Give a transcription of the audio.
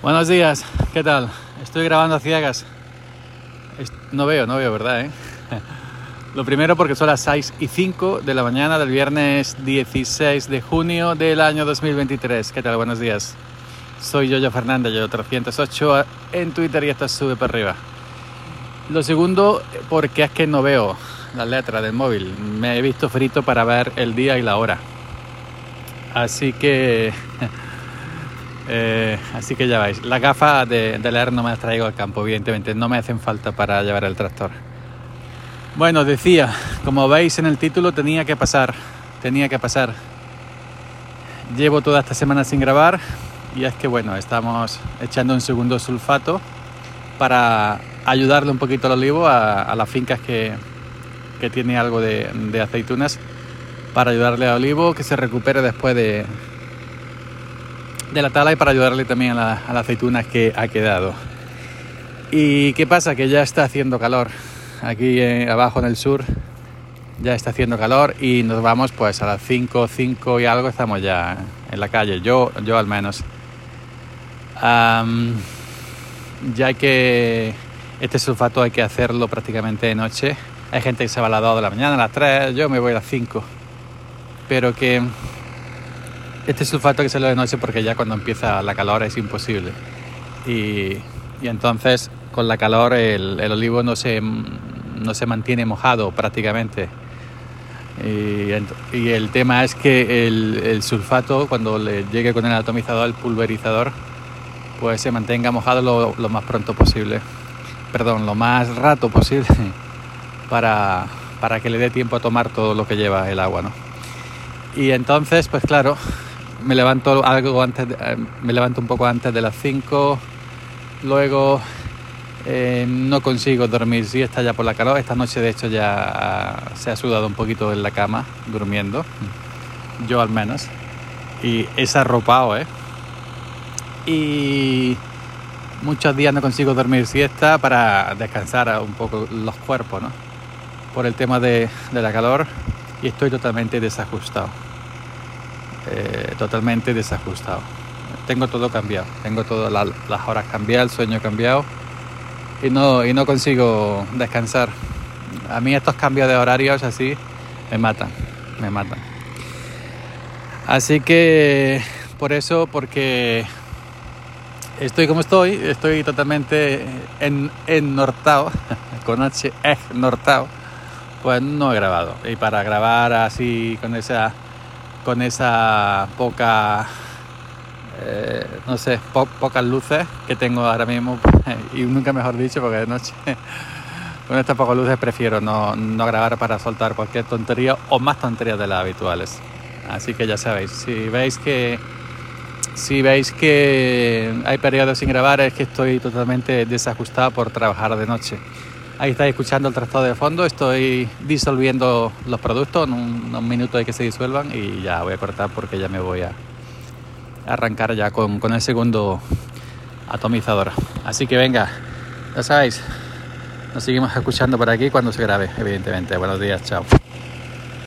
Buenos días, ¿qué tal? Estoy grabando a ciegas. No veo, no veo, ¿verdad? Eh? Lo primero porque son las 6 y 5 de la mañana del viernes 16 de junio del año 2023. ¿Qué tal? Buenos días. Soy Yoyo Fernández, yo 308 en Twitter y esto sube para arriba. Lo segundo, porque es que no veo la letra del móvil. Me he visto frito para ver el día y la hora. Así que Eh, así que ya vais. Las gafas de, leer no me las traigo al campo, evidentemente. No me hacen falta para llevar el tractor. Bueno, decía, como veis en el título, tenía que pasar. Tenía que pasar. Llevo toda esta semana sin grabar y es que bueno, estamos echando un segundo sulfato para ayudarle un poquito al olivo a, las fincas que, que tiene algo de, de aceitunas para ayudarle al olivo que se recupere después de, de la tala y para ayudarle también a la, aceituna que ha quedado. ¿Y qué pasa? Que ya está haciendo calor. Aquí eh, abajo en el sur ya está haciendo calor y nos vamos pues a las 5, 5 y algo estamos ya en la calle, yo, yo al menos. ya que... Este sulfato hay que hacerlo prácticamente de noche. Hay gente que se va a las 2 de la mañana, a las 3, yo me voy a las 5. Pero que este sulfato que se lo de noche porque ya cuando empieza la calor es imposible. Y, entonces con la calor el, olivo no se, no se mantiene mojado prácticamente. Y, el tema es que el, sulfato, cuando le llegue con el atomizador, el pulverizador, pues se mantenga mojado lo, lo, más pronto posible. Perdón, lo más rato posible para, para que le dé tiempo a tomar todo lo que lleva el agua, ¿no? Y entonces, pues claro, me levanto algo antes, eh, me levanto un poco antes de las 5, luego eh, no consigo dormir si está ya por la calor. Esta noche de hecho ya se ha sudado un poquito en la cama durmiendo, yo al menos, y es arropado, ¿eh? Y muchos días no consigo dormir siesta para descansar un poco los cuerpos, ¿no? Por el tema de la calor y estoy totalmente desajustado. Eh, totalmente desajustado. Tengo todo cambiado, tengo todas las horas cambiadas, el sueño cambiado y no, y no consigo descansar. A mí estos cambios de horarios así me matan, me matan. Así que por eso, porque estoy como estoy, estoy totalmente en, ennortado, con H, nortado, pues no he grabado. Y para grabar así con esa con esa poca, eh, no sé, pocas luces que tengo ahora mismo, y nunca mejor dicho, porque de noche con estas pocas luces prefiero no, no grabar para soltar cualquier tontería o más tonterías de las habituales. Así que ya sabéis, si veis que si veis que hay periodos sin grabar es que estoy totalmente desajustado por trabajar de noche. Ahí estáis escuchando el tractor de fondo, estoy disolviendo los productos, en unos minutos hay que se disuelvan y ya voy a cortar porque ya me voy a arrancar ya con, con el segundo atomizador. Así que venga, ya sabéis, nos seguimos escuchando por aquí cuando se grabe, evidentemente. Buenos días, chao.